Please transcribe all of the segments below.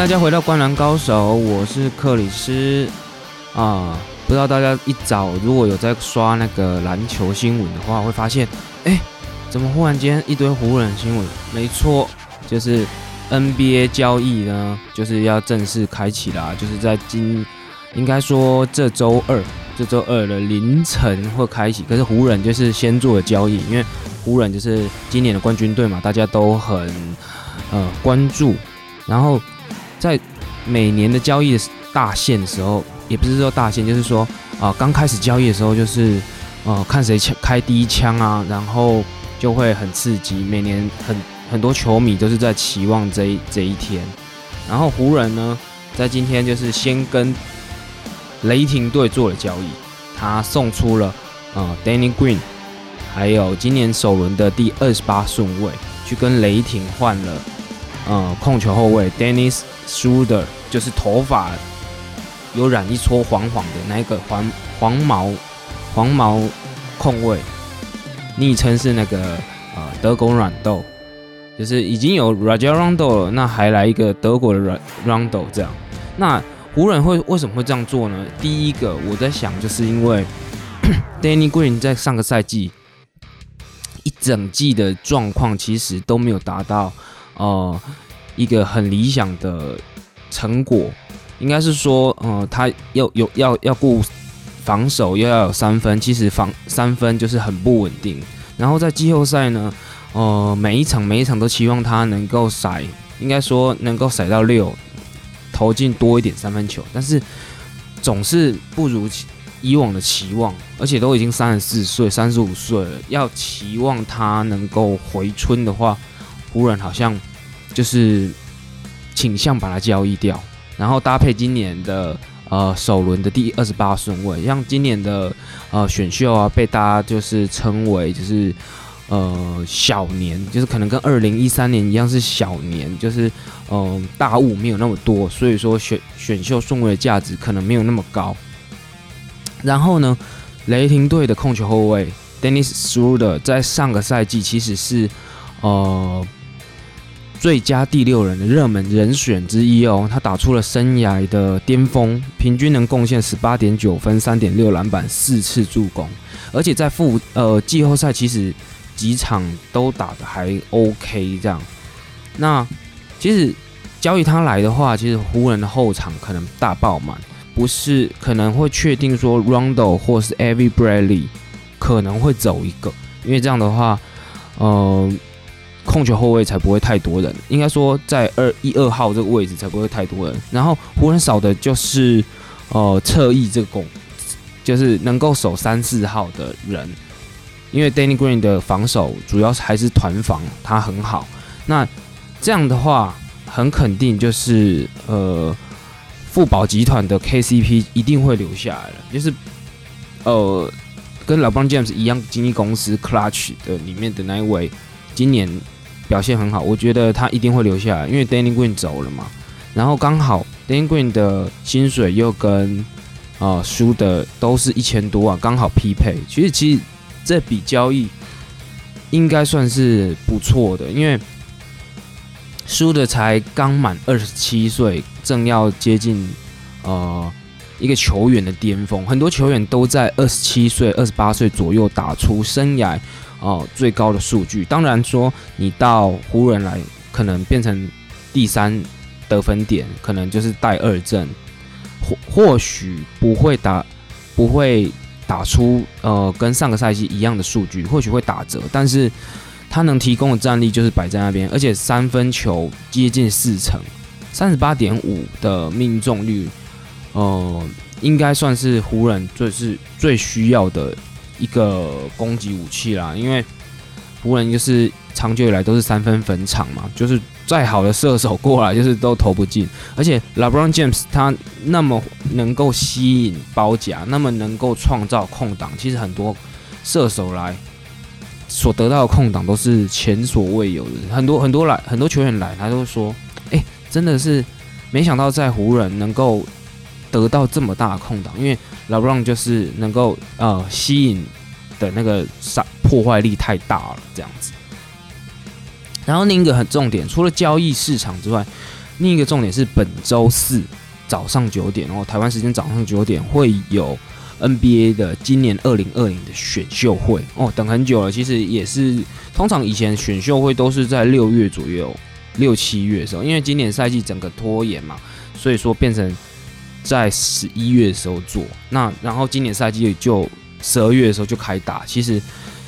大家回到《灌篮高手》，我是克里斯啊。不知道大家一早如果有在刷那个篮球新闻的话，会发现，哎，怎么忽然间一堆湖人新闻？没错，就是 NBA 交易呢，就是要正式开启啦，就是在今应该说这周二，这周二的凌晨会开启。可是湖人就是先做的交易，因为湖人就是今年的冠军队嘛，大家都很呃关注，然后。在每年的交易大限的时候，也不是说大限，就是说啊，刚开始交易的时候，就是呃，看谁开第一枪啊，然后就会很刺激。每年很很多球迷都是在期望这一这一天。然后湖人呢，在今天就是先跟雷霆队做了交易，他送出了呃 Danny Green，还有今年首轮的第二十八顺位，去跟雷霆换了呃控球后卫 Dennis。Shooter 就是头发有染一撮黄黄的那个黄黄毛黄毛控卫，昵称是那个呃德国软豆，就是已经有 Raja Rondo 了，那还来一个德国的 Rondo 这样。那湖人会为什么会这样做呢？第一个我在想，就是因为 Danny Green 在上个赛季一整季的状况其实都没有达到呃。一个很理想的成果，应该是说，呃，他要有要要顾防守，又要有三分，其实防三分就是很不稳定。然后在季后赛呢，呃，每一场每一场都期望他能够甩，应该说能够甩到六，投进多一点三分球，但是总是不如以往的期望，而且都已经三十四岁、三十五岁了，要期望他能够回春的话，湖人好像。就是倾向把它交易掉，然后搭配今年的呃首轮的第二十八顺位，像今年的呃选秀啊，被大家就是称为就是呃小年，就是可能跟二零一三年一样是小年，就是嗯大物没有那么多，所以说选选秀顺位的价值可能没有那么高。然后呢，雷霆队的控球后卫 Dennis Schroeder 在上个赛季其实是呃。最佳第六人的热门人选之一哦，他打出了生涯的巅峰，平均能贡献十八点九分、三点六篮板、四次助攻，而且在复呃季后赛其实几场都打的还 OK 这样。那其实交易他来的话，其实湖人的后场可能大爆满，不是可能会确定说 Rondo 或是 Every Bradley 可能会走一个，因为这样的话，呃。控球后卫才不会太多人，应该说在二一二号这个位置才不会太多人。然后湖人少的就是呃侧翼这个攻，就是能够守三四号的人，因为 Danny Green 的防守主要还是团防，他很好。那这样的话，很肯定就是呃富宝集团的 KCP 一定会留下来了，就是呃跟老邦 James 一样，经纪公司 Clutch 的里面的那一位。今年表现很好，我觉得他一定会留下来，因为 Danny Green 走了嘛。然后刚好 Danny Green 的薪水又跟啊输的都是一千多万，刚好匹配。其实其实这笔交易应该算是不错的，因为输的才刚满二十七岁，正要接近呃一个球员的巅峰。很多球员都在二十七岁、二十八岁左右打出生涯。哦，最高的数据，当然说你到湖人来，可能变成第三得分点，可能就是带二阵，或或许不会打，不会打出呃跟上个赛季一样的数据，或许会打折，但是他能提供的战力就是摆在那边，而且三分球接近四成，三十八点五的命中率，呃，应该算是湖人最是最需要的。一个攻击武器啦，因为湖人就是长久以来都是三分粉场嘛，就是再好的射手过来就是都投不进，而且 LeBron James 他那么能够吸引包夹，那么能够创造空档，其实很多射手来所得到的空档都是前所未有的，很多很多来很多球员来，他都说，哎，真的是没想到在湖人能够。得到这么大的空档，因为老布朗就是能够呃吸引的那个杀破坏力太大了，这样子。然后另一个很重点，除了交易市场之外，另一个重点是本周四早上九点哦，台湾时间早上九点会有 NBA 的今年二零二零的选秀会哦，等很久了。其实也是通常以前选秀会都是在六月左右，六七月的时候，因为今年赛季整个拖延嘛，所以说变成在十一月的时候做。那然后今年赛季就十二月的时候就开打。其实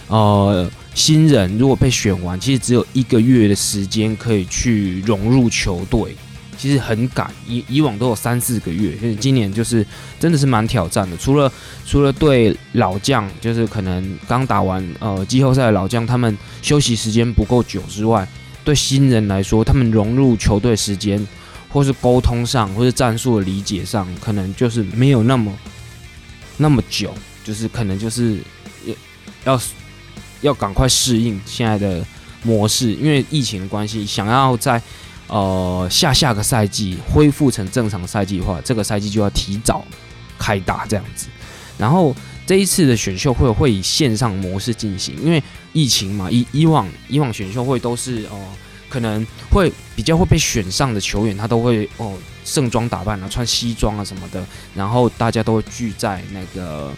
呃。新人如果被选完，其实只有一个月的时间可以去融入球队，其实很赶。以以往都有三四个月，所以今年就是真的是蛮挑战的。除了除了对老将，就是可能刚打完呃季后赛的老将，他们休息时间不够久之外，对新人来说，他们融入球队时间，或是沟通上，或是战术的理解上，可能就是没有那么那么久，就是可能就是要。要要赶快适应现在的模式，因为疫情的关系，想要在呃下下个赛季恢复成正常赛季的话，这个赛季就要提早开打这样子。然后这一次的选秀会会以线上模式进行，因为疫情嘛，以以往以往选秀会都是哦，可能会比较会被选上的球员，他都会哦盛装打扮啊，穿西装啊什么的，然后大家都会聚在那个。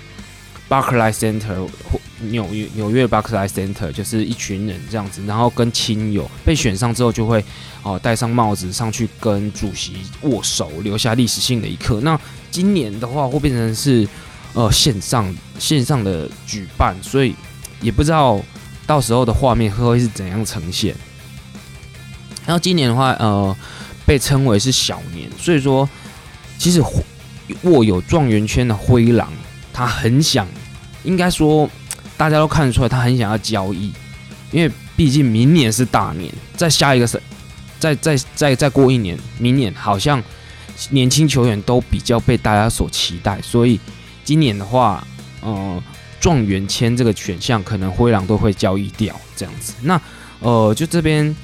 Barclay Center 或纽约纽约 Barclay Center 就是一群人这样子，然后跟亲友被选上之后，就会哦戴上帽子上去跟主席握手，留下历史性的一刻。那今年的话会变成是呃线上线上的举办，所以也不知道到时候的画面会会是怎样呈现。然后今年的话，呃，被称为是小年，所以说其实握有状元圈的灰狼。他很想，应该说，大家都看得出来，他很想要交易，因为毕竟明年是大年，在下一个是，再再再再过一年，明年好像年轻球员都比较被大家所期待，所以今年的话，呃，状元签这个选项可能灰狼都会交易掉这样子。那呃，就这边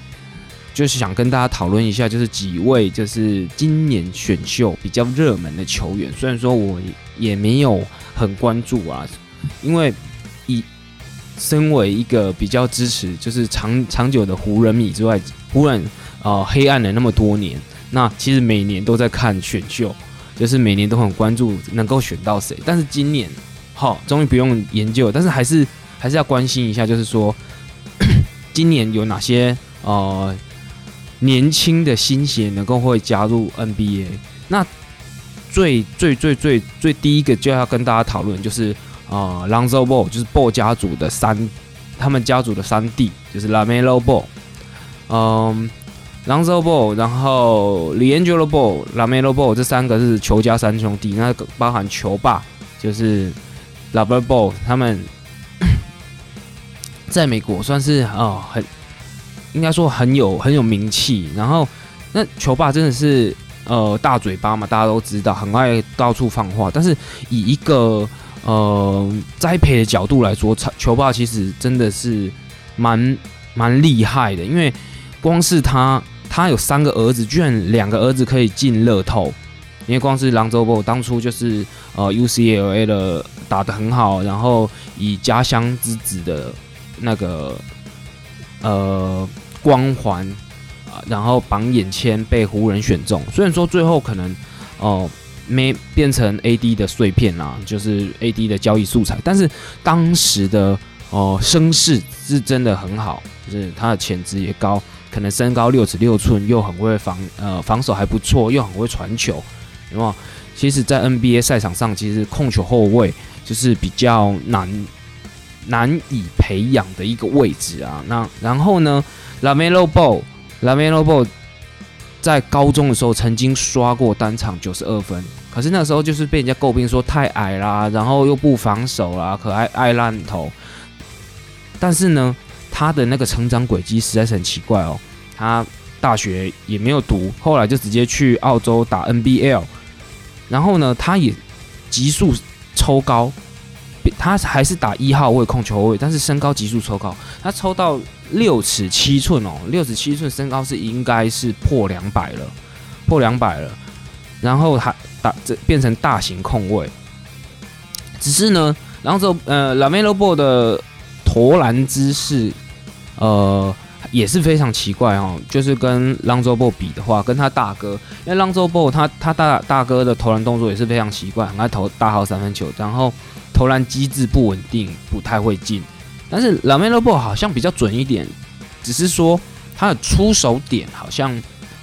就是想跟大家讨论一下，就是几位就是今年选秀比较热门的球员，虽然说我也没有。很关注啊，因为以身为一个比较支持就是长长久的湖人迷之外，湖人啊黑暗了那么多年，那其实每年都在看选秀，就是每年都很关注能够选到谁。但是今年好，终于不用研究，但是还是还是要关心一下，就是说 今年有哪些呃年轻的新血能够会加入 NBA？那最最最最最第一个就要跟大家讨论，就是啊，Lonzo Ball，就是 Ball 家族的三，他们家族的三弟，就是 Lamelo Ball，嗯，Lonzo Ball，然后 LeAngelo Ball，Lamelo Ball，这三个是球家三兄弟，那个包含球霸，就是 Lover Ball，他们 在美国算是啊很，应该说很有很有名气，然后那球霸真的是。呃，大嘴巴嘛，大家都知道，很爱到处放话。但是以一个呃栽培的角度来说，球霸其实真的是蛮蛮厉害的。因为光是他，他有三个儿子，居然两个儿子可以进乐透。因为光是狼州波当初就是呃 UCLA 的打得很好，然后以家乡之子的那个呃光环。啊然后榜眼签被湖人选中，虽然说最后可能哦没变成 AD 的碎片啦，就是 AD 的交易素材，但是当时的哦声势是真的很好，就是他的潜质也高，可能身高六尺六寸，又很会防呃防守还不错，又很会传球，有没有？其实，在 NBA 赛场上，其实控球后卫就是比较难难以培养的一个位置啊。那然后呢，Lamelo Ball。拉梅罗波在高中的时候曾经刷过单场九十二分，可是那时候就是被人家诟病说太矮啦，然后又不防守啦，可爱爱烂头。但是呢，他的那个成长轨迹实在是很奇怪哦。他大学也没有读，后来就直接去澳洲打 NBL，然后呢，他也急速抽高。他还是打一号位控球位，但是身高急速抽高，他抽到六尺七寸哦，六尺七寸身高是应该是破两百了，破两百了。然后他打这变成大型控位，只是呢，然后呃，拉梅罗波的投篮姿势，呃，也是非常奇怪哦，就是跟 Lonzo Ball 比的话，跟他大哥，因为 Lonzo Ball 他他大大哥的投篮动作也是非常奇怪，很爱投大号三分球，然后投篮机制不稳定，不太会进。但是 Lamelo Ball 好像比较准一点，只是说他的出手点好像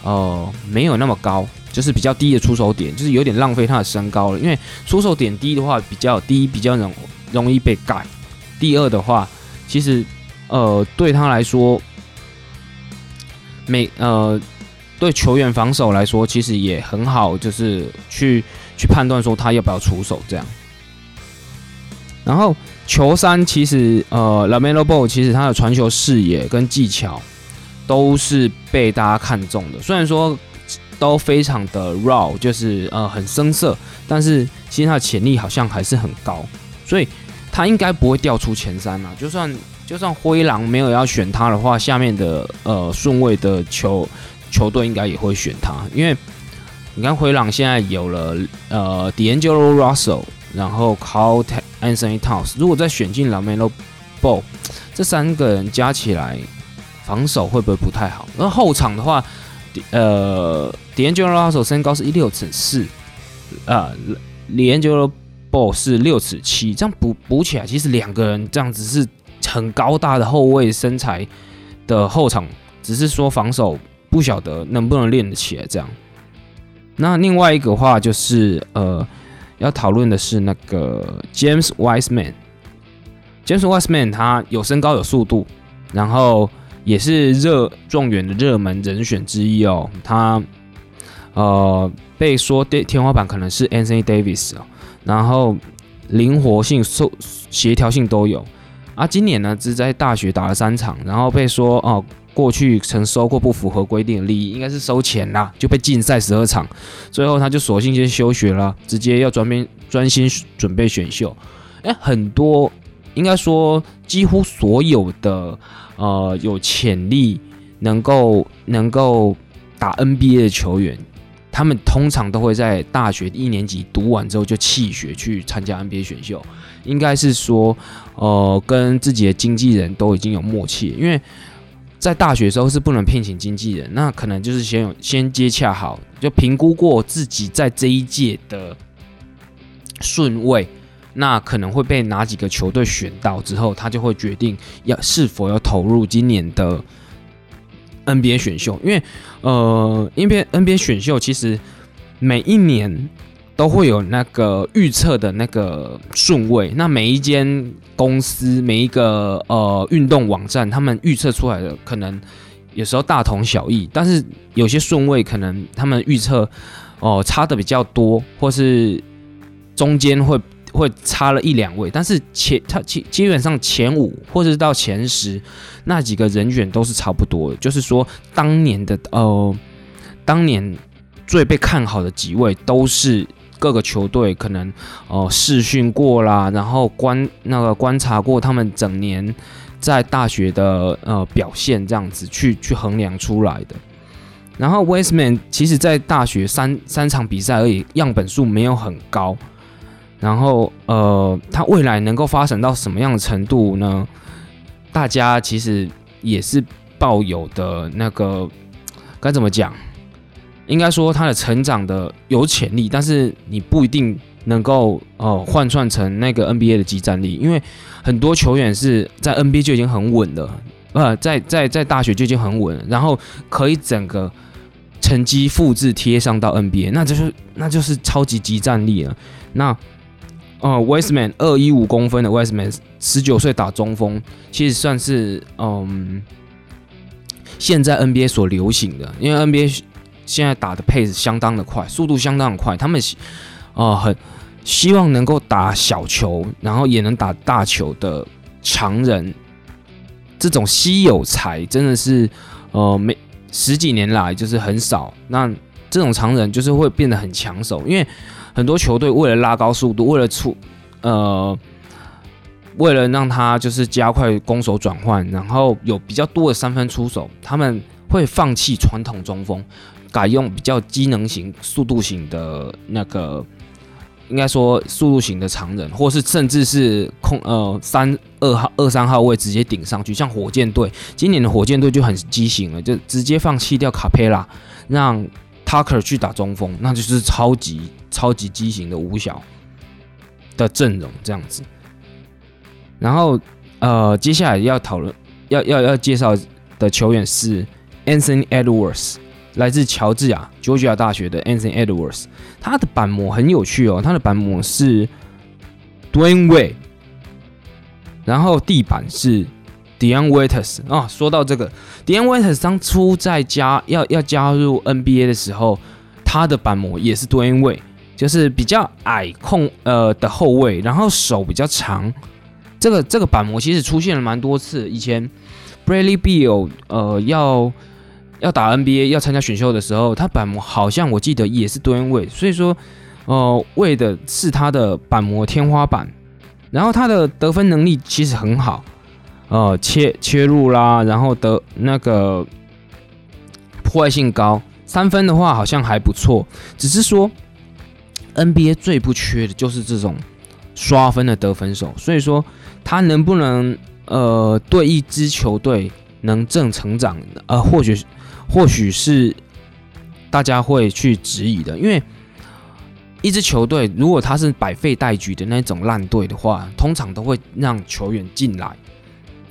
呃没有那么高，就是比较低的出手点，就是有点浪费他的身高了。因为出手点低的话，比较低，比较容容易被盖。第二的话，其实呃对他来说，每呃对球员防守来说，其实也很好，就是去去判断说他要不要出手这样。然后。球三其实，呃，Lamelo Ball 其实他的传球视野跟技巧都是被大家看中的。虽然说都非常的 raw，就是呃很生涩，但是其实他的潜力好像还是很高，所以他应该不会掉出前三啊。就算就算灰狼没有要选他的话，下面的呃顺位的球球队应该也会选他，因为你看灰狼现在有了呃 D'Angelo Russell，然后 Carl Anthony Towns，如果再选进 Lamelo Ball，这三个人加起来防守会不会不太好？那后场的话，呃，D'Angelo Russell 身高是一六尺四，啊，D'Angelo Ball 是六尺七，这样补补起来，其实两个人这样子是很高大的后卫身材的后场，只是说防守不晓得能不能练得起来这样。那另外一个话就是呃。要讨论的是那个 James Wiseman。James Wiseman 他有身高有速度，然后也是热状元的热门人选之一哦。他呃被说天天花板可能是 Anthony Davis 哦，然后灵活性、受协调性都有。啊，今年呢只在大学打了三场，然后被说哦。过去曾收过不符合规定的利益，应该是收钱啦，就被禁赛十二场，最后他就索性先休学了，直接要专边专心准备选秀。哎，很多应该说几乎所有的呃有潜力能够能够打 NBA 的球员，他们通常都会在大学一年级读完之后就弃学去参加 NBA 选秀，应该是说呃跟自己的经纪人都已经有默契，因为。在大学时候是不能聘请经纪人，那可能就是先有先接洽好，就评估过自己在这一届的顺位，那可能会被哪几个球队选到之后，他就会决定要是否要投入今年的 NBA 选秀，因为呃，NBA NBA 选秀其实每一年。都会有那个预测的那个顺位，那每一间公司、每一个呃运动网站，他们预测出来的可能有时候大同小异，但是有些顺位可能他们预测哦差的比较多，或是中间会会差了一两位，但是前他基基本上前五或者是到前十那几个人选都是差不多的，就是说当年的呃当年最被看好的几位都是。各个球队可能哦试训过啦，然后观那个观察过他们整年在大学的呃表现，这样子去去衡量出来的。然后 Westman 其实在大学三三场比赛而已，样本数没有很高。然后呃，他未来能够发展到什么样的程度呢？大家其实也是抱有的那个该怎么讲？应该说他的成长的有潜力，但是你不一定能够哦换算成那个 NBA 的技战力，因为很多球员是在 NBA 就已经很稳了，呃，在在在大学就已经很稳，然后可以整个成绩复制贴上到 NBA，那就是那就是超级极战力了。那哦，Westman 二一五公分的 Westman，十九岁打中锋，其实算是嗯现在 NBA 所流行的，因为 NBA。现在打的配置相当的快，速度相当的快。他们，呃，很希望能够打小球，然后也能打大球的常人，这种稀有才真的是，呃，没十几年来就是很少。那这种常人就是会变得很抢手，因为很多球队为了拉高速度，为了出，呃，为了让他就是加快攻守转换，然后有比较多的三分出手，他们会放弃传统中锋。改用比较机能型、速度型的那个应该说速度型的常人，或是甚至是空呃三二号二三号位直接顶上去，像火箭队今年的火箭队就很畸形了，就直接放弃掉卡佩拉，让 Tucker 去打中锋，那就是超级超级畸形的五小的阵容这样子。然后呃，接下来要讨论要要要介绍的球员是 Anthony Edwards。来自乔治亚 （Georgia） 大学的 Anthony Edwards，他的板模很有趣哦。他的板模是 Dwayne Wade，然后地板是 Dion Waiters 啊。说到这个，Dion Waiters 当初在加要要加入 NBA 的时候，他的板模也是 Dwayne Wade，就是比较矮控呃的后卫，然后手比较长。这个这个板模其实出现了蛮多次。以前 Bradley Beal 呃要。要打 NBA 要参加选秀的时候，他板模好像我记得也是吨位，所以说，呃，为的是他的板模天花板。然后他的得分能力其实很好，呃，切切入啦，然后得那个破坏性高，三分的话好像还不错。只是说 NBA 最不缺的就是这种刷分的得分手，所以说他能不能呃对一支球队能正成长，呃，或许。或许是大家会去质疑的，因为一支球队如果他是百废待举的那种烂队的话，通常都会让球员进来，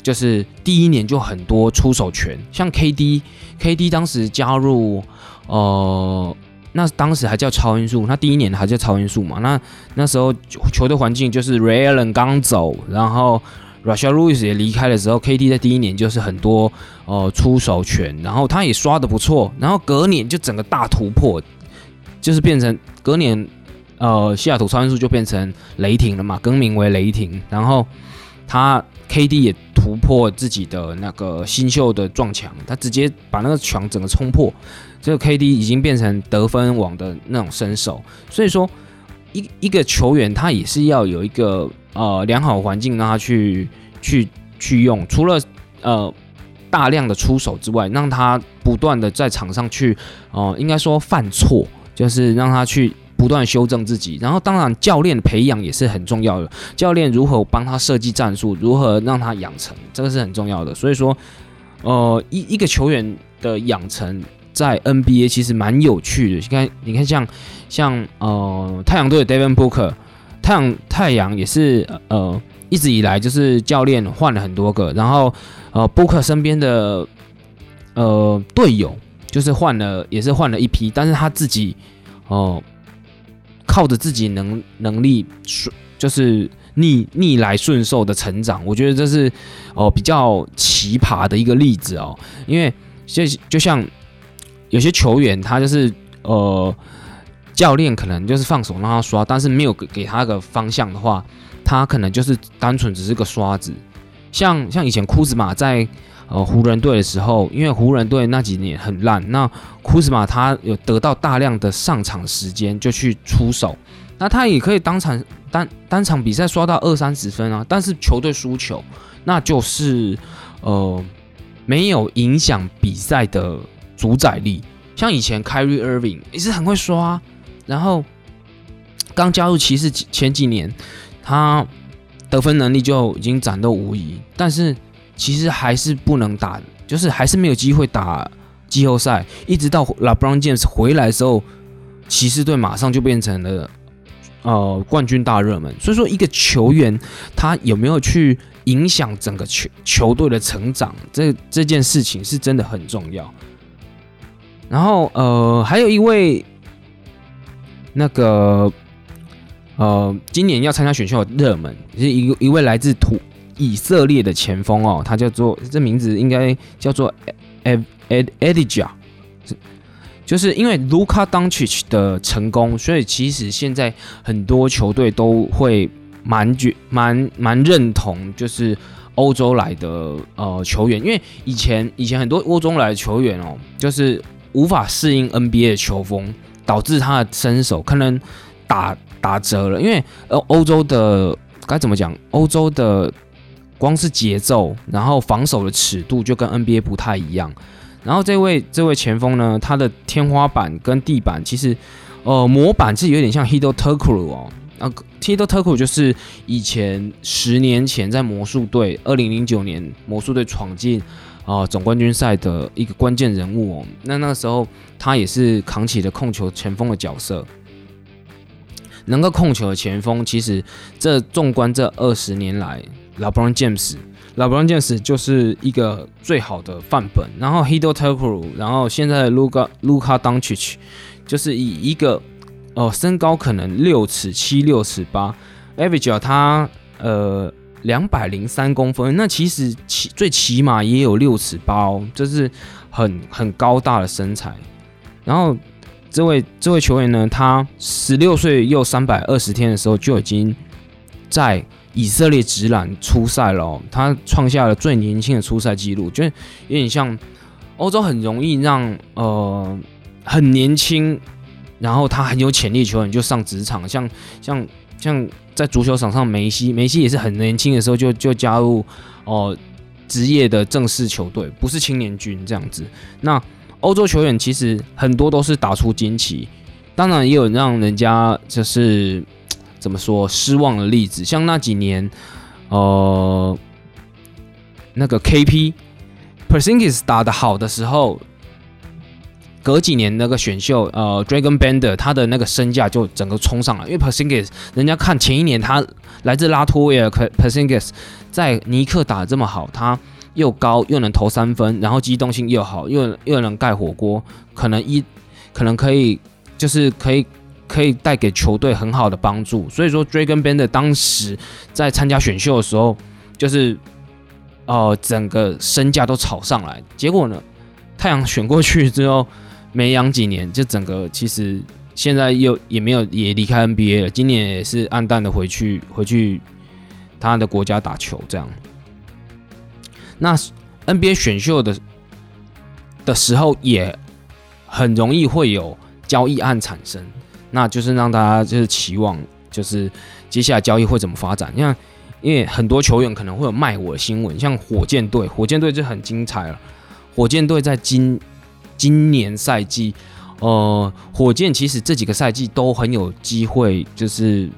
就是第一年就很多出手权。像 KD，KD 当时加入，呃，那当时还叫超音速，那第一年还叫超音速嘛？那那时候球队环境就是 Ray Allen 刚走，然后。Russia Lewis 也离开的时候，KD 在第一年就是很多呃出手权，然后他也刷的不错，然后隔年就整个大突破，就是变成隔年呃西雅图超音速就变成雷霆了嘛，更名为雷霆，然后他 KD 也突破自己的那个新秀的撞墙，他直接把那个墙整个冲破，这个 KD 已经变成得分王的那种身手，所以说一一个球员他也是要有一个。呃，良好环境让他去去去用，除了呃大量的出手之外，让他不断的在场上去，哦，应该说犯错，就是让他去不断修正自己。然后，当然教练培养也是很重要的，教练如何帮他设计战术，如何让他养成，这个是很重要的。所以说，呃，一一个球员的养成在 NBA 其实蛮有趣的。你看，你看像像呃太阳队的 Devin Booker。太阳太阳也是呃一直以来就是教练换了很多个，然后呃布克身边的呃队友就是换了也是换了一批，但是他自己哦靠着自己能能力顺就是逆逆来顺受的成长，我觉得这是哦比较奇葩的一个例子哦，因为就就像有些球员他就是呃。教练可能就是放手让他刷，但是没有给给他个方向的话，他可能就是单纯只是个刷子。像像以前库兹马在呃湖人队的时候，因为湖人队那几年很烂，那库兹马他有得到大量的上场时间就去出手，那他也可以当场单单场比赛刷到二三十分啊，但是球队输球，那就是呃没有影响比赛的主宰力。像以前 Kyrie Irving 也是很会刷。然后刚加入骑士前几年，他得分能力就已经展露无遗，但是其实还是不能打，就是还是没有机会打季后赛。一直到 LeBron James 回来的时候，骑士队马上就变成了呃冠军大热门。所以说，一个球员他有没有去影响整个球球队的成长，这这件事情是真的很重要。然后呃，还有一位。那个，呃，今年要参加选秀的热门是一一位来自土以色列的前锋哦，他叫做这名字应该叫做 Ed Ed e d i a 就是因为 Luka Doncic 的成功，所以其实现在很多球队都会蛮觉蛮蛮认同，就是欧洲来的呃球员，因为以前以前很多欧洲来的球员哦，就是无法适应 NBA 的球风。导致他的身手可能打打折了，因为呃欧洲的该怎么讲？欧洲的光是节奏，然后防守的尺度就跟 NBA 不太一样。然后这位这位前锋呢，他的天花板跟地板其实呃模板是有点像 Hito t u r k l 哦，啊，Tito Turco 就是以前十年前在魔术队，二零零九年魔术队闯进啊总冠军赛的一个关键人物哦。那那个时候他也是扛起了控球前锋的角色。能够控球的前锋，其实这纵观这二十年来，老 Brown James，老 Brown James 就是一个最好的范本。然后 Hito Turco，然后现在的 Luka Luka Doncic，就是以一个哦身高可能六尺七、六尺八，average 他呃两百零三公分，那其实起最起码也有六尺八哦，就是很很高大的身材，然后。这位这位球员呢，他十六岁又三百二十天的时候就已经在以色列直男出赛了，他创下了最年轻的出赛记录，就有点像欧洲很容易让呃很年轻，然后他很有潜力球员就上职场，像像像在足球场上梅西，梅西也是很年轻的时候就就加入哦职业的正式球队，不是青年军这样子，那。欧洲球员其实很多都是打出惊奇，当然也有让人家就是 怎么说失望的例子，像那几年，呃，那个 KP Persingis 打的好的时候，隔几年那个选秀，呃，Dragon Bender 他的那个身价就整个冲上了，因为 Persingis 人家看前一年他来自拉脱维尔，Persingis 在尼克打的这么好，他。又高又能投三分，然后机动性又好，又又能盖火锅，可能一可能可以就是可以可以带给球队很好的帮助。所以说 Dragon Band 当时在参加选秀的时候，就是呃整个身价都炒上来。结果呢，太阳选过去之后没养几年，就整个其实现在又也没有也离开 NBA 了。今年也是暗淡的回去回去他的国家打球这样。那 NBA 选秀的的时候，也很容易会有交易案产生，那就是让大家就是期望，就是接下来交易会怎么发展。像因为很多球员可能会有卖我的新闻，像火箭队，火箭队就很精彩了。火箭队在今今年赛季，呃，火箭其实这几个赛季都很有机会，就是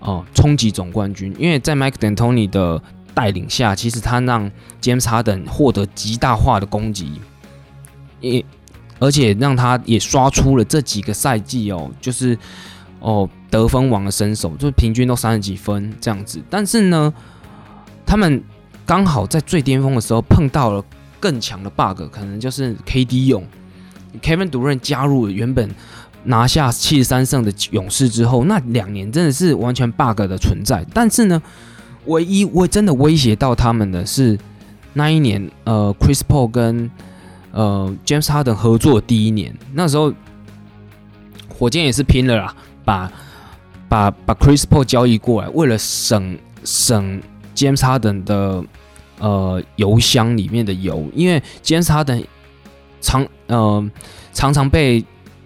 呃冲击总冠军，因为在 Mike D'Antoni 的。带领下，其实他让 James Harden 获得极大化的攻击，也而且让他也刷出了这几个赛季哦，就是哦得分王的身手，就是平均都三十几分这样子。但是呢，他们刚好在最巅峰的时候碰到了更强的 bug，可能就是 KD 勇 Kevin Durant 加入了原本拿下七十三胜的勇士之后，那两年真的是完全 bug 的存在。但是呢。唯一我真的威胁到他们的是那一年，呃，Chris Paul 跟呃 James Harden 合作第一年，那时候火箭也是拼了啦，把把把 Chris Paul 交易过来，为了省省 James Harden 的呃油箱里面的油，因为 James Harden 常呃常常被。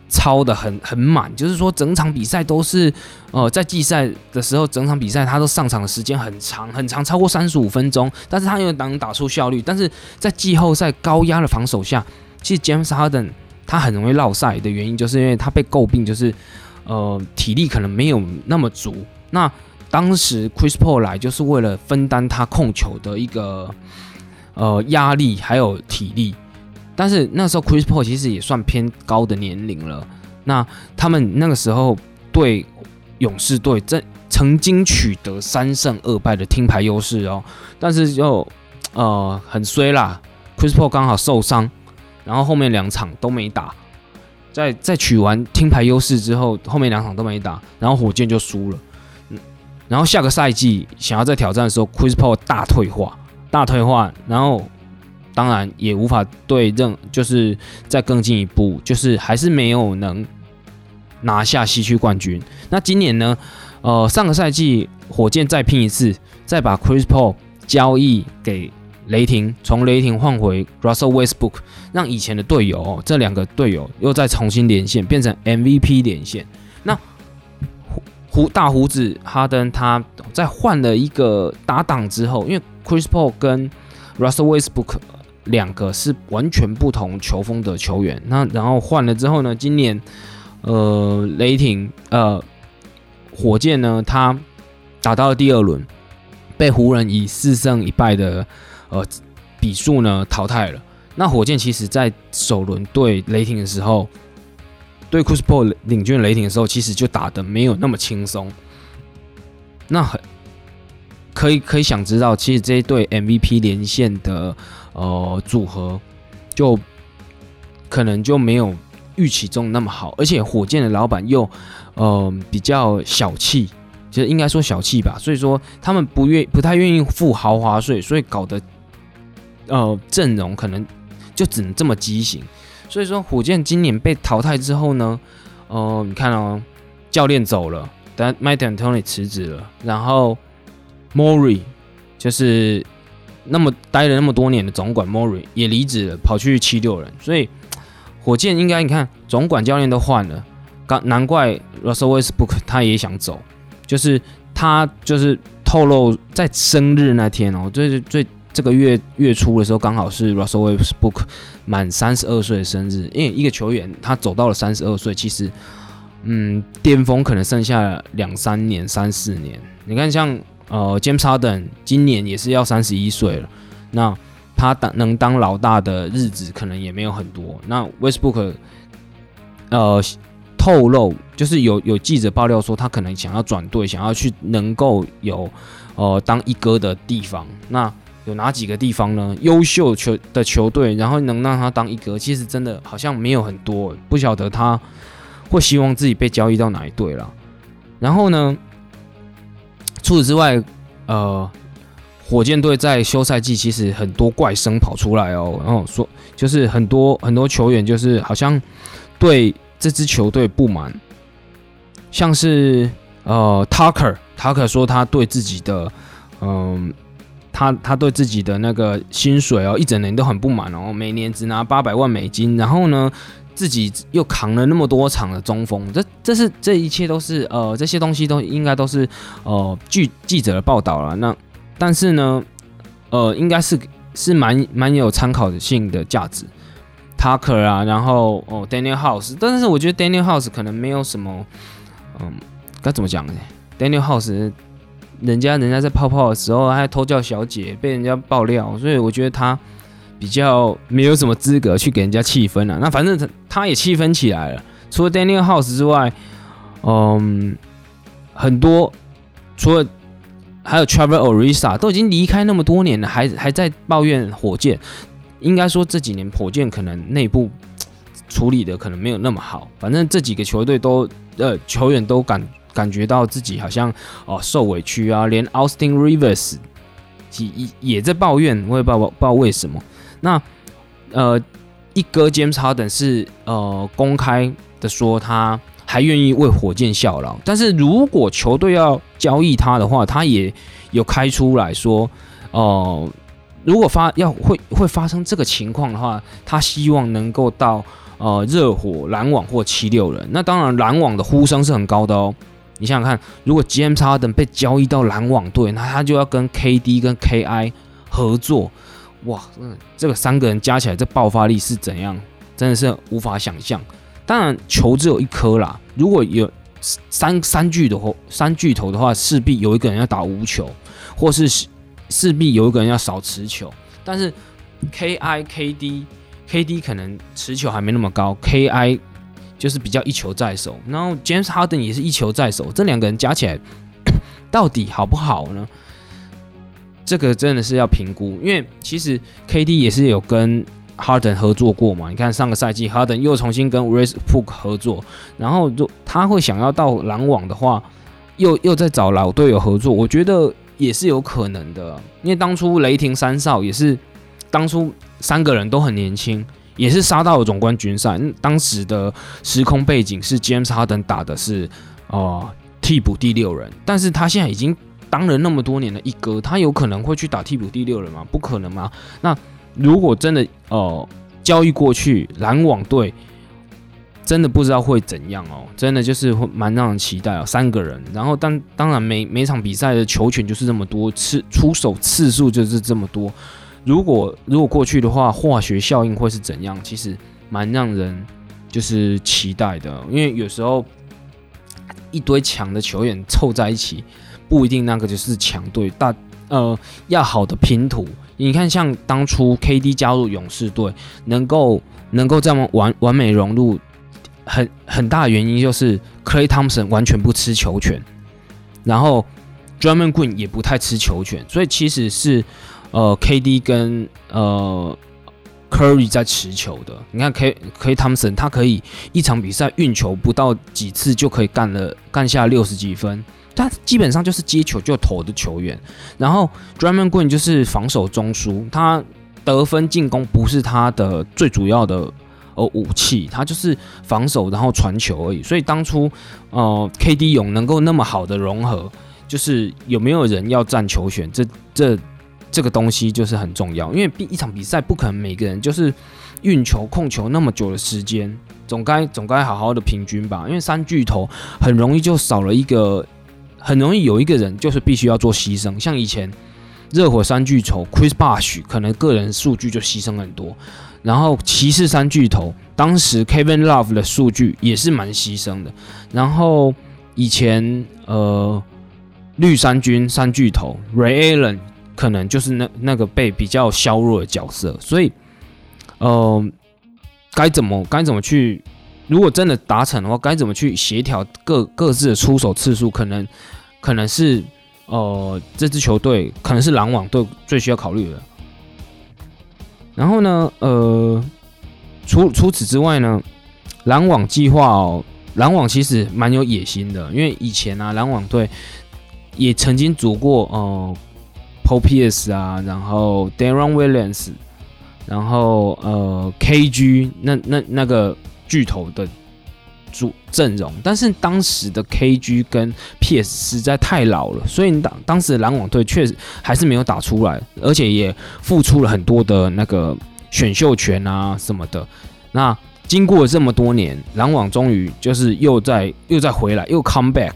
超的很很满，就是说整场比赛都是，呃，在季赛的时候，整场比赛他都上场的时间很长很长，超过三十五分钟，但是他又能打出效率。但是在季后赛高压的防守下，其实 James Harden 他很容易落赛的原因，就是因为他被诟病，就是呃体力可能没有那么足。那当时 Chris Paul 来就是为了分担他控球的一个呃压力还有体力。但是那时候，Chris Paul 其实也算偏高的年龄了。那他们那个时候对勇士队曾曾经取得三胜二败的听牌优势哦。但是就呃很衰啦，Chris Paul 刚好受伤，然后后面两场都没打。在在取完听牌优势之后，后面两场都没打，然后火箭就输了。嗯，然后下个赛季想要再挑战的时候，Chris Paul 大退化，大退化，然后。当然也无法对任，就是再更进一步，就是还是没有能拿下西区冠军。那今年呢？呃，上个赛季火箭再拼一次，再把 Chris Paul 交易给雷霆，从雷霆换回 Russell Westbrook，让以前的队友这两个队友又再重新连线，变成 MVP 连线。那胡大胡子哈登他在换了一个搭档之后，因为 Chris Paul 跟 Russell Westbrook。两个是完全不同球风的球员，那然后换了之后呢？今年，呃，雷霆呃火箭呢，他打到了第二轮，被湖人以四胜一败的呃比数呢淘汰了。那火箭其实在首轮对雷霆的时候，对 Chris Paul 领军雷霆的时候，其实就打的没有那么轻松。那很可以可以想知道，其实这一对 MVP 连线的呃组合，就可能就没有预期中那么好。而且火箭的老板又呃比较小气，其实应该说小气吧。所以说他们不愿不太愿意付豪华税，所以搞得呃阵容可能就只能这么畸形。所以说火箭今年被淘汰之后呢，呃，你看哦，教练走了。但 Mike D'Antoni 辞职了，然后 Mori 就是那么待了那么多年的总管 Mori 也离职了，跑去七六人。所以火箭应该你看总管教练都换了，刚难怪 Russell Westbrook 他也想走，就是他就是透露在生日那天哦，最最这个月月初的时候，刚好是 Russell Westbrook 满三十二岁的生日。因为一个球员他走到了三十二岁，其实。嗯，巅峰可能剩下两三年、三四年。你看，像呃，James Harden 今年也是要三十一岁了，那他当能当老大的日子可能也没有很多。那 Westbrook 呃透露，就是有有记者爆料说，他可能想要转队，想要去能够有呃当一哥的地方。那有哪几个地方呢？优秀球的球队，然后能让他当一哥，其实真的好像没有很多。不晓得他。会希望自己被交易到哪一队了？然后呢？除此之外，呃，火箭队在休赛季其实很多怪声跑出来哦，然后说就是很多很多球员就是好像对这支球队不满，像是呃，Tucker，Tucker 说他对自己的嗯，他他对自己的那个薪水哦，一整年都很不满哦，每年只拿八百万美金，然后呢？自己又扛了那么多场的中锋，这这是这一切都是呃这些东西都应该都是呃据记者的报道了。那但是呢，呃应该是是蛮蛮有参考性的价值。Tucker 啊，然后哦 Daniel House，但是我觉得 Daniel House 可能没有什么，嗯该怎么讲呢？Daniel House 人家人家在泡泡的时候还偷叫小姐，被人家爆料，所以我觉得他。比较没有什么资格去给人家气氛了。那反正他他也气分起来了。除了 Daniel House 之外，嗯，很多除了还有 Travel Orisa 都已经离开那么多年了，还还在抱怨火箭。应该说这几年火箭可能内部处理的可能没有那么好。反正这几个球队都呃球员都感感觉到自己好像哦受委屈啊，连 Austin Rivers 也也在抱怨，我也不知道不知道为什么。那，呃，一哥 James Harden 是呃公开的说他还愿意为火箭效劳，但是如果球队要交易他的话，他也有开出来说，哦，如果发要会会发生这个情况的话，他希望能够到呃热火、篮网或七六人。那当然，篮网的呼声是很高的哦。你想想看，如果 James Harden 被交易到篮网队，那他就要跟 KD 跟 KI 合作。哇，这个三个人加起来这爆发力是怎样？真的是无法想象。当然，球只有一颗啦。如果有三三巨头三巨头的话，势必有一个人要打无球，或是势必有一个人要少持球。但是 K I K D K D 可能持球还没那么高，K I 就是比较一球在手。然后 James Harden 也是一球在手，这两个人加起来 到底好不好呢？这个真的是要评估，因为其实 KD 也是有跟 Harden 合作过嘛。你看上个赛季 Harden 又重新跟 Westbrook 合作，然后就他会想要到篮网的话，又又在找老队友合作，我觉得也是有可能的。因为当初雷霆三少也是当初三个人都很年轻，也是杀到了总冠军赛。当时的时空背景是 James Harden 打的是哦替补第六人，但是他现在已经。当了那么多年的一哥，他有可能会去打替补第六人吗？不可能吗？那如果真的呃交易过去，篮网队真的不知道会怎样哦，真的就是会蛮让人期待哦。三个人，然后当当然每每场比赛的球权就是这么多次，出手次数就是这么多。如果如果过去的话，化学效应会是怎样？其实蛮让人就是期待的，因为有时候一堆强的球员凑在一起，不一定那个就是强队。大呃，要好的拼图，你看像当初 KD 加入勇士队，能够能够这么完完美融入，很很大的原因就是 Clay Thompson 完全不吃球权，然后 Drummond Green 也不太吃球权，所以其实是呃 KD 跟呃。Curry 在持球的，你看 K K Thompson，他可以一场比赛运球不到几次就可以干了干下六十几分，他基本上就是接球就投的球员。然后 Drummond Green 就是防守中枢，他得分进攻不是他的最主要的呃武器，他就是防守然后传球而已。所以当初呃 KD 勇能够那么好的融合，就是有没有人要占球权，这这。这个东西就是很重要，因为一场比赛不可能每个人就是运球控球那么久的时间，总该总该好好的平均吧。因为三巨头很容易就少了一个，很容易有一个人就是必须要做牺牲。像以前热火三巨头 Chris Bosh 可能个人数据就牺牲很多，然后骑士三巨头当时 Kevin Love 的数据也是蛮牺牲的。然后以前呃绿衫军三巨头 Ray Allen。可能就是那那个被比较削弱的角色，所以，呃，该怎么该怎么去？如果真的达成的话，该怎么去协调各各自的出手次数？可能可能是呃，这支球队可能是篮网队最需要考虑的。然后呢，呃，除除此之外呢，篮网计划哦，篮网其实蛮有野心的，因为以前啊，篮网队也曾经组过呃。Paul Pierce 啊，然后 Darren Williams，然后呃 KG 那那那个巨头的主阵容，但是当时的 KG 跟 PS 实在太老了，所以当当时的篮网队确实还是没有打出来，而且也付出了很多的那个选秀权啊什么的。那经过了这么多年，篮网终于就是又在又再回来，又 come back，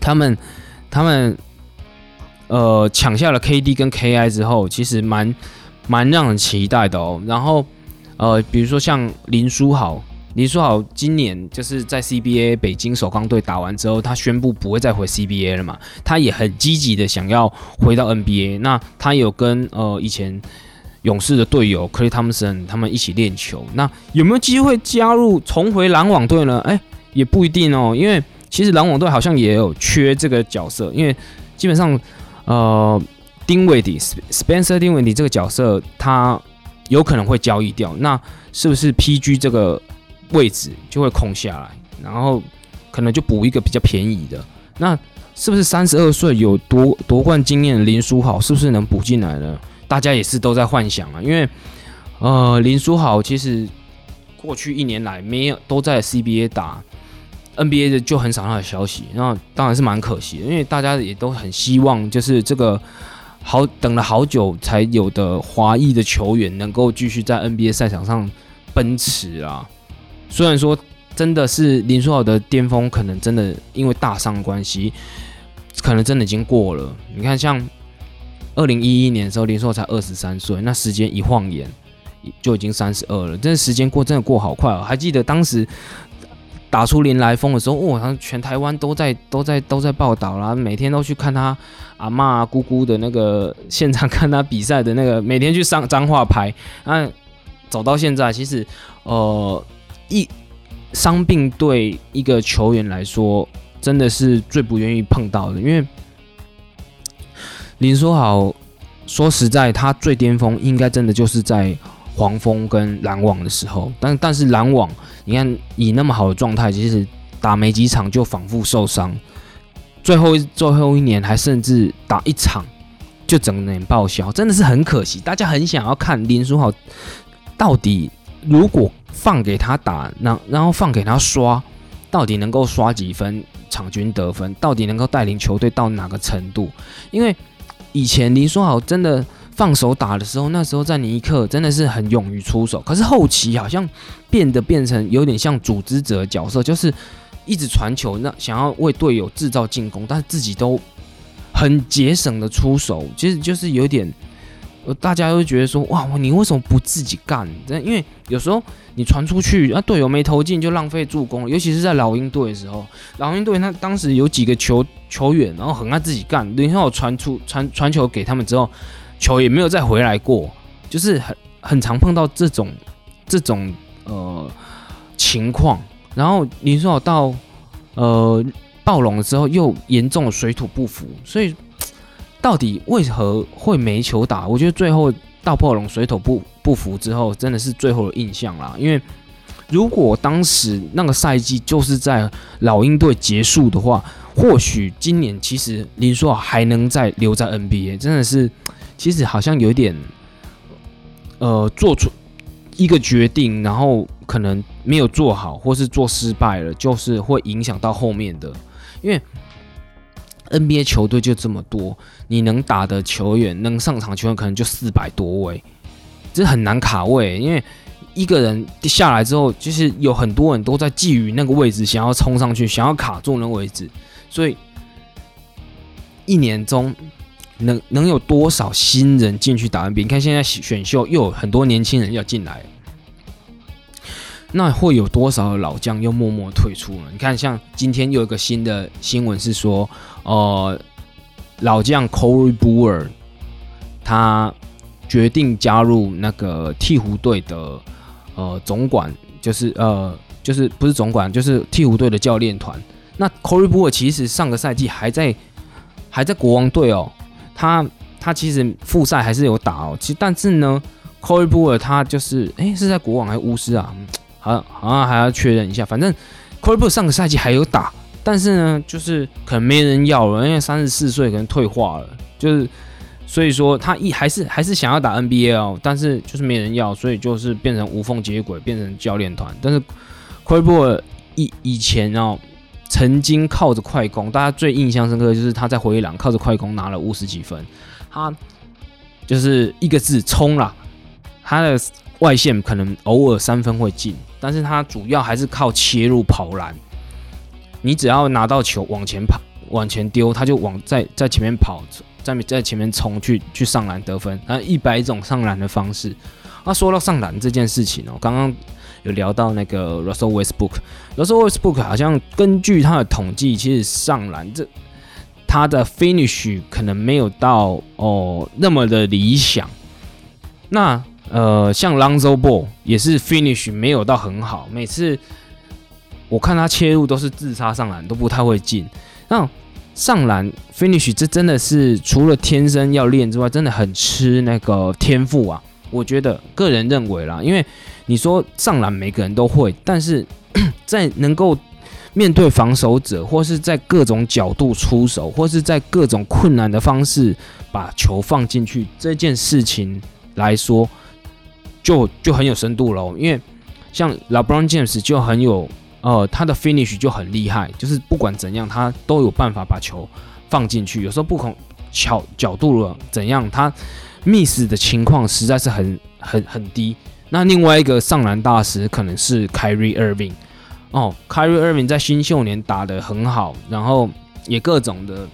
他们他们。呃，抢下了 KD 跟 KI 之后，其实蛮蛮让人期待的哦。然后，呃，比如说像林书豪，林书豪今年就是在 CBA 北京首钢队打完之后，他宣布不会再回 CBA 了嘛。他也很积极的想要回到 NBA。那他有跟呃以前勇士的队友 Clay Thompson 他们一起练球。那有没有机会加入重回篮网队呢？哎，也不一定哦。因为其实篮网队好像也有缺这个角色，因为基本上。呃，丁伟迪，Spencer 丁伟迪这个角色，他有可能会交易掉，那是不是 PG 这个位置就会空下来，然后可能就补一个比较便宜的？那是不是三十二岁有夺夺冠经验的林书豪，是不是能补进来呢？大家也是都在幻想啊，因为呃，林书豪其实过去一年来没有都在 CBA 打。NBA 的就很少他的消息，那当然是蛮可惜的，因为大家也都很希望，就是这个好等了好久才有的华裔的球员能够继续在 NBA 赛场上奔驰啊。虽然说真的是林书豪的巅峰，可能真的因为大伤关系，可能真的已经过了。你看，像二零一一年的时候，林书豪才二十三岁，那时间一晃眼就已经三十二了，真的时间过真的过好快哦。还记得当时。打出林来疯的时候，哇！他全台湾都在都在都在报道啦，每天都去看他阿妈姑姑的那个现场看他比赛的那个，每天去上脏话拍。那走到现在，其实呃，一伤病对一个球员来说，真的是最不愿意碰到的，因为林书豪说实在，他最巅峰应该真的就是在。黄蜂跟篮网的时候，但但是篮网，你看以那么好的状态，其实打没几场就反复受伤，最后最后一年还甚至打一场就整年报销，真的是很可惜。大家很想要看林书豪到底如果放给他打，然然后放给他刷，到底能够刷几分场均得分，到底能够带领球队到哪个程度？因为以前林书豪真的。放手打的时候，那时候在尼克真的是很勇于出手。可是后期好像变得变成有点像组织者角色，就是一直传球，那想要为队友制造进攻，但是自己都很节省的出手，其实就是有点大家会觉得说，哇，你为什么不自己干？因为有时候你传出去，啊，队友没投进就浪费助攻，尤其是在老鹰队的时候，老鹰队他当时有几个球球员，然后很爱自己干，然后传出传传球给他们之后，球也没有再回来过，就是很很常碰到这种这种呃情况，然后林书豪到呃暴龙的时候又严重水土不服，所以。到底为何会没球打？我觉得最后到暴龙水土不不服之后，真的是最后的印象啦。因为如果当时那个赛季就是在老鹰队结束的话，或许今年其实林书豪还能再留在 NBA。真的是，其实好像有一点，呃，做出一个决定，然后可能没有做好，或是做失败了，就是会影响到后面的，因为。NBA 球队就这么多，你能打的球员，能上场球员可能就四百多位，这很难卡位。因为一个人下来之后，就是有很多人都在觊觎那个位置，想要冲上去，想要卡住那个位置。所以一年中能能有多少新人进去打 NBA？你看现在选秀又有很多年轻人要进来。那会有多少老将又默默退出了？你看，像今天又有一个新的新闻是说，呃，老将 Corey Brewer 他决定加入那个鹈鹕队的呃总管，就是呃就是不是总管，就是鹈鹕队的教练团。那 Corey Brewer 其实上个赛季还在还在国王队哦，他他其实复赛还是有打哦。其实但是呢，Cory Boer 他就是哎是在国王还是巫师啊？好，好像还要确认一下。反正，Cory Boer 上个赛季还有打，但是呢，就是可能没人要了，因为三十四岁可能退化了。就是所以说他一还是还是想要打 NBA 哦，但是就是没人要，所以就是变成无缝接轨，变成教练团。但是 c o r b o 以以前哦，曾经靠着快攻，大家最印象深刻的就是他在灰狼靠着快攻拿了五十几分，他就是一个字冲了，他的外线可能偶尔三分会进。但是他主要还是靠切入跑篮，你只要拿到球往前跑、往前丢，他就往在在前面跑，在在前面冲去去上篮得分，那，一百种上篮的方式。那说到上篮这件事情哦，刚刚有聊到那个 Russell Westbrook，Russell Westbrook 好像根据他的统计，其实上篮这他的 finish 可能没有到哦那么的理想。那呃，像 Lonzo Ball 也是 finish 没有到很好，每次我看他切入都是自杀上篮，都不太会进。那上篮 finish 这真的是除了天生要练之外，真的很吃那个天赋啊。我觉得个人认为啦，因为你说上篮每个人都会，但是 在能够面对防守者，或是在各种角度出手，或是在各种困难的方式把球放进去这件事情来说。就就很有深度喽，因为像 LeBron James 就很有，呃，他的 finish 就很厉害，就是不管怎样，他都有办法把球放进去。有时候不同巧角度了怎样，他 miss 的情况实在是很很很低。那另外一个上篮大师可能是 Kyrie Irving 哦，Kyrie Irving 在新秀年打得很好，然后也各种的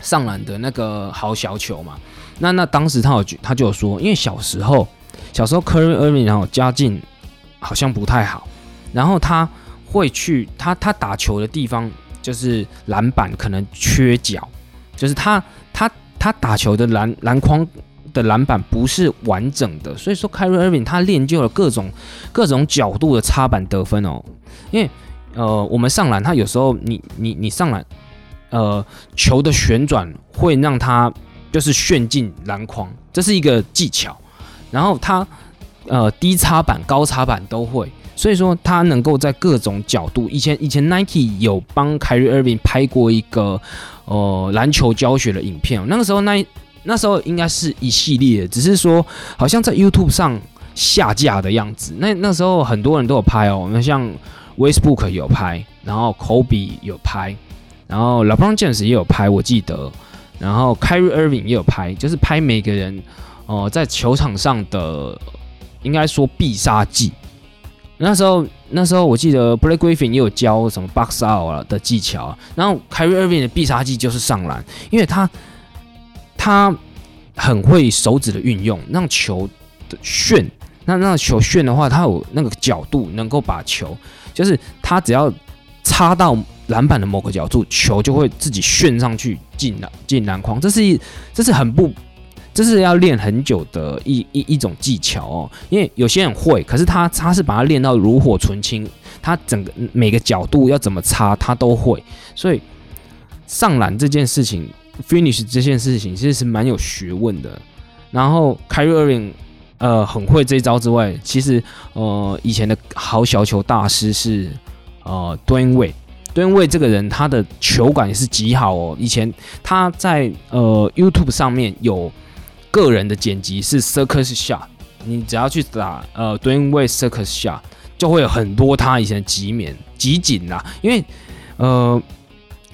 上篮的那个好小球嘛。那那当时他有他就有说，因为小时候。小时候 Kyrie Irving 然后家境好像不太好，然后他会去他他打球的地方就是篮板可能缺角，就是他他他打球的篮篮筐的篮板不是完整的，所以说 Curry Irving 他练就了各种各种角度的插板得分哦，因为呃我们上篮，他有时候你你你上篮，呃球的旋转会让他就是旋进篮筐，这是一个技巧。然后他，呃，低插板、高插板都会，所以说他能够在各种角度。以前以前 Nike 有帮凯瑞· Irving 拍过一个呃篮球教学的影片，那个时候那那时候应该是一系列，只是说好像在 YouTube 上下架的样子。那那时候很多人都有拍哦，那像 Westbrook 有拍，然后 Kobe 有拍，然后 LeBron James 也有拍，我记得，然后 Kyrie Irving 也有拍，就是拍每个人。哦，在球场上的应该说必杀技。那时候，那时候我记得 Blake Griffin 也有教什么 box out 的技巧。然后 Kyrie Irving 的必杀技就是上篮，因为他他很会手指的运用，让球的旋，那让球旋的话，他有那个角度，能够把球，就是他只要插到篮板的某个角度，球就会自己旋上去进篮进篮筐。这是一，这是很不，这是要练很久的一一一种技巧哦。因为有些人会，可是他他是把它练到炉火纯青，他整个每个角度要怎么插，他都会。所以上篮这件事情。Finish 这件事情其实是蛮有学问的，然后 Kyrie 呃很会这一招之外，其实呃以前的好小球大师是呃端位，端位这个人他的球感也是极好哦。以前他在呃 YouTube 上面有个人的剪辑是 Circus Shot，你只要去打呃端位 Circus Shot，就会有很多他以前的极免集锦啦，因为呃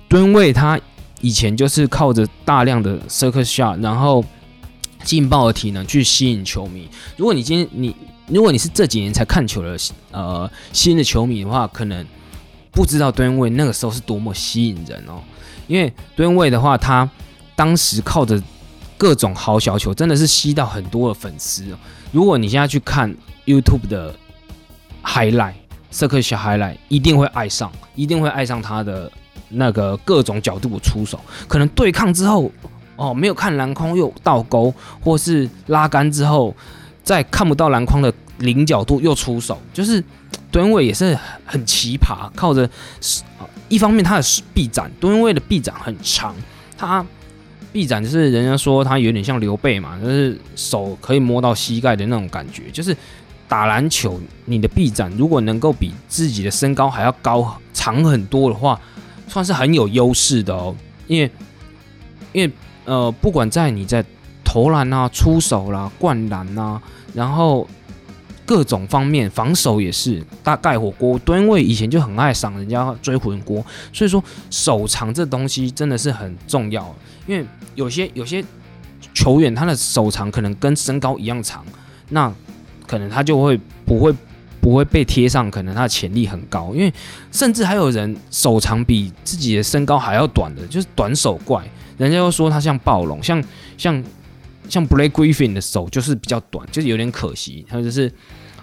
端位他。以前就是靠着大量的 circus shot，然后劲爆的体能去吸引球迷。如果你今天你如果你是这几年才看球的呃新的球迷的话，可能不知道吨位那个时候是多么吸引人哦。因为吨位的话，他当时靠着各种好小球，真的是吸到很多的粉丝。如果你现在去看 YouTube 的 highlight circus shot highlight，一定会爱上，一定会爱上他的。那个各种角度出手，可能对抗之后，哦，没有看篮筐又倒钩，或是拉杆之后，再看不到篮筐的零角度又出手，就是蹲位也是很奇葩，靠着一方面他的臂展，蹲位的臂展很长，他臂展就是人家说他有点像刘备嘛，就是手可以摸到膝盖的那种感觉，就是打篮球你的臂展如果能够比自己的身高还要高长很多的话。算是很有优势的哦，因为因为呃，不管在你在投篮啊、出手啦、灌篮啊，然后各种方面防守也是大盖火锅。吨位以前就很爱赏人家追魂锅，所以说手长这东西真的是很重要。因为有些有些球员他的手长可能跟身高一样长，那可能他就会不会。不会被贴上，可能他的潜力很高，因为甚至还有人手长比自己的身高还要短的，就是短手怪。人家又说他像暴龙，像像像 Blake Griffin 的手就是比较短，就是有点可惜，他就是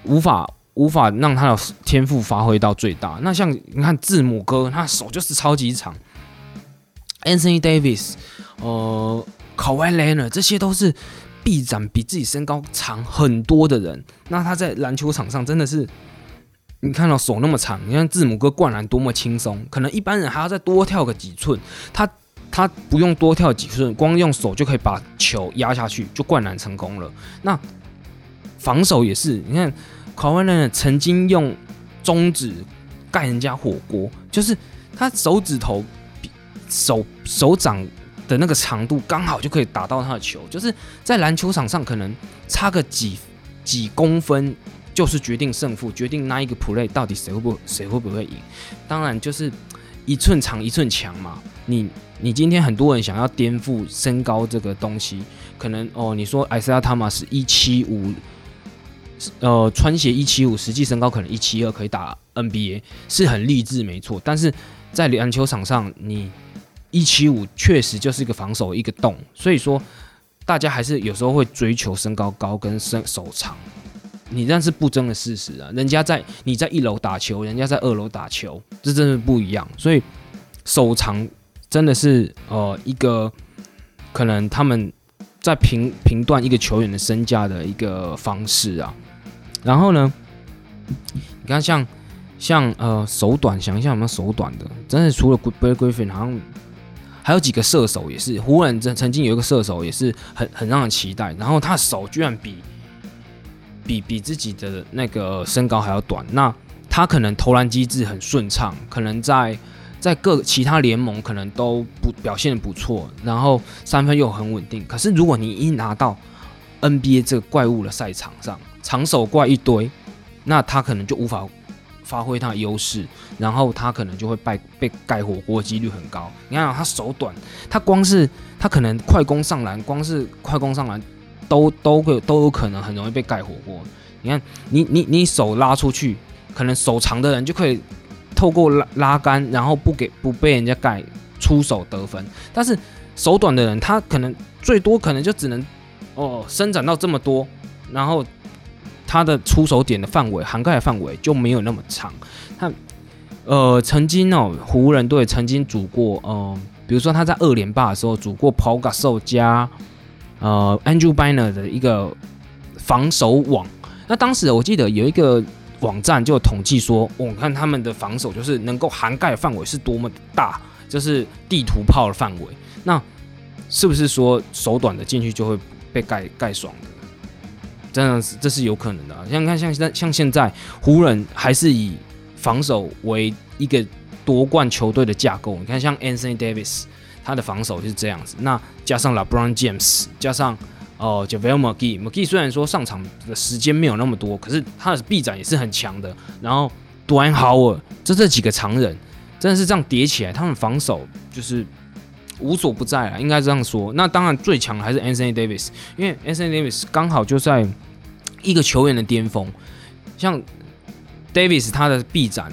无法无法让他的天赋发挥到最大。那像你看字母哥，他手就是超级长，Anthony Davis，呃，Kawhi Leonard，这些都是。臂展比自己身高长很多的人，那他在篮球场上真的是，你看到手那么长，你看字母哥灌篮多么轻松，可能一般人还要再多跳个几寸，他他不用多跳几寸，光用手就可以把球压下去就灌篮成功了。那防守也是，你看卡文呢曾经用中指盖人家火锅，就是他手指头比手手掌。的那个长度刚好就可以打到他的球，就是在篮球场上可能差个几几公分，就是决定胜负，决定那一个 play 到底谁会不谁会不会赢。当然就是一寸长一寸强嘛。你你今天很多人想要颠覆身高这个东西，可能哦你说艾斯亚塔马是一七五，呃穿鞋一七五，实际身高可能一七二，可以打 NBA 是很励志没错。但是在篮球场上你。一七五确实就是一个防守一个洞，所以说大家还是有时候会追求身高高跟身手长，你那是不争的事实啊。人家在你在一楼打球，人家在二楼打球，这真的不一样。所以手长真的是呃一个可能他们在评评断一个球员的身价的一个方式啊。然后呢，你看像像呃手短，想一下有没有手短的？真的除了 Griffin 好像。还有几个射手也是，湖人曾曾经有一个射手也是很很让人期待，然后他的手居然比比比自己的那个身高还要短，那他可能投篮机制很顺畅，可能在在各其他联盟可能都不表现的不错，然后三分又很稳定。可是如果你一拿到 NBA 这个怪物的赛场上，长手怪一堆，那他可能就无法。发挥他的优势，然后他可能就会被被盖火锅几率很高。你看他手短，他光是他可能快攻上篮，光是快攻上篮都都会都有可能很容易被盖火锅。你看你你你手拉出去，可能手长的人就可以透过拉拉杆，然后不给不被人家盖出手得分。但是手短的人，他可能最多可能就只能哦伸展到这么多，然后他的出手点的范围涵盖的范围就没有那么长。他呃曾经哦湖人队曾经组过，嗯，比如说他在二连霸的时候组过 Pau Gasol 加呃 Andrew Bynner 的一个防守网。那当时我记得有一个网站就统计说，我看他们的防守就是能够涵盖范围是多么的大，就是地图炮的范围。那是不是说手短的进去就会被盖盖爽的？这样是这是有可能的。像看像现在像现在湖人还是以防守为一个夺冠球队的架构。你看像 Anthony Davis，他的防守就是这样子。那加上 LeBron James，加上哦 Javale McGee，McGee 虽然说上场的时间没有那么多，可是他的臂展也是很强的。然后 Dwayne Howard，这这几个常人真的是这样叠起来，他们防守就是无所不在啊，应该这样说。那当然最强还是 Anthony Davis，因为 Anthony Davis 刚好就在一个球员的巅峰，像 Davis 他的臂展，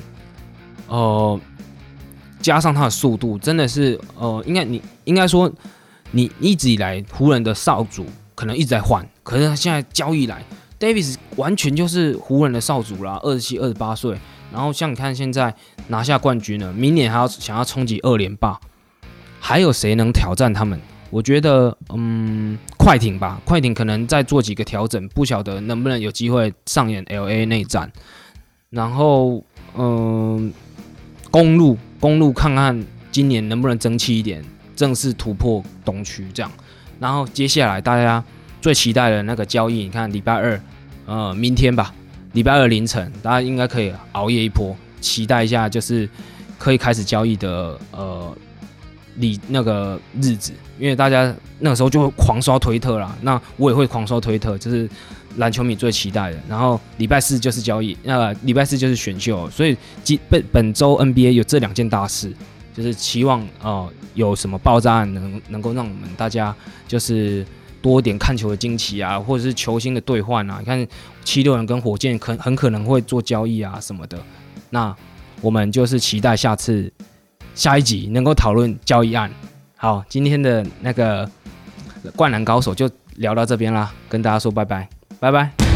呃，加上他的速度，真的是呃，应该你应该说你一直以来湖人的少主可能一直在换，可是他现在交易来，Davis 完全就是湖人的少主啦，二十七、二十八岁，然后像你看现在拿下冠军了，明年还要想要冲击二连霸，还有谁能挑战他们？我觉得，嗯，快艇吧，快艇可能再做几个调整，不晓得能不能有机会上演 L A 内战。然后，嗯，公路，公路看看今年能不能争气一点，正式突破东区这样。然后接下来大家最期待的那个交易，你看礼拜二，呃，明天吧，礼拜二凌晨，大家应该可以熬夜一波，期待一下，就是可以开始交易的，呃。里那个日子，因为大家那个时候就会狂刷推特啦，那我也会狂刷推特，就是篮球迷最期待的。然后礼拜四就是交易，那礼拜四就是选秀，所以今本本周 NBA 有这两件大事，就是期望哦有什么爆炸案能能够让我们大家就是多点看球的惊奇啊，或者是球星的兑换啊。你看七六人跟火箭可很可能会做交易啊什么的，那我们就是期待下次。下一集能够讨论交易案。好，今天的那个灌篮高手就聊到这边啦，跟大家说拜拜，拜拜。